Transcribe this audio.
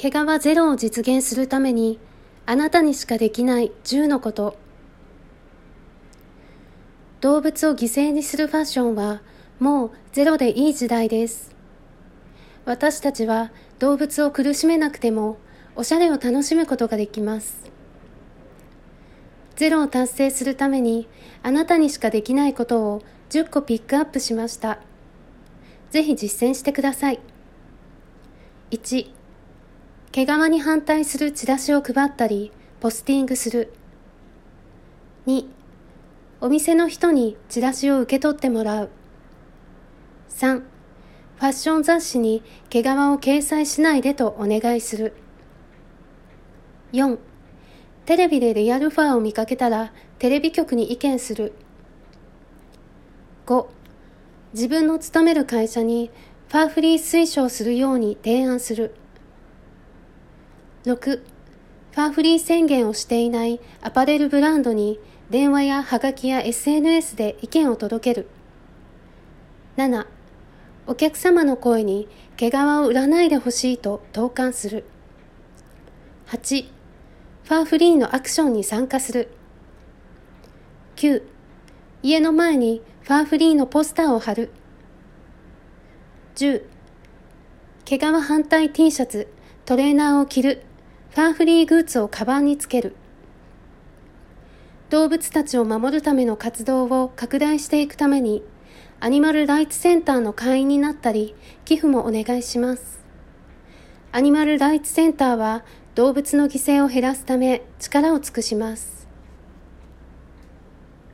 毛皮ゼロを実現するためにあなたにしかできない10のこと。動物を犠牲にするファッションはもうゼロでいい時代です。私たちは動物を苦しめなくてもおしゃれを楽しむことができます。ゼロを達成するためにあなたにしかできないことを10個ピックアップしました。ぜひ実践してください。1毛皮に反対するチラシを配ったりポスティングする。2お店の人にチラシを受け取ってもらう。3ファッション雑誌に毛皮を掲載しないでとお願いする。4テレビでリアルファーを見かけたらテレビ局に意見する。5自分の勤める会社にファーフリー推奨するように提案する。6ファーフリー宣言をしていないアパレルブランドに電話やハガキや SNS で意見を届ける7お客様の声に毛皮を売らないでほしいと投函する8ファーフリーのアクションに参加する。9、家の前にファーフリーのポスターを貼る。10、毛皮反対 T シャツ、トレーナーを着る、ファンフリーグッズをカバンにつける。動物たちを守るための活動を拡大していくために、アニマルライツセンターの会員になったり、寄付もお願いします。アニマルライツセンターは動物の犠牲を減らすため力を尽くします。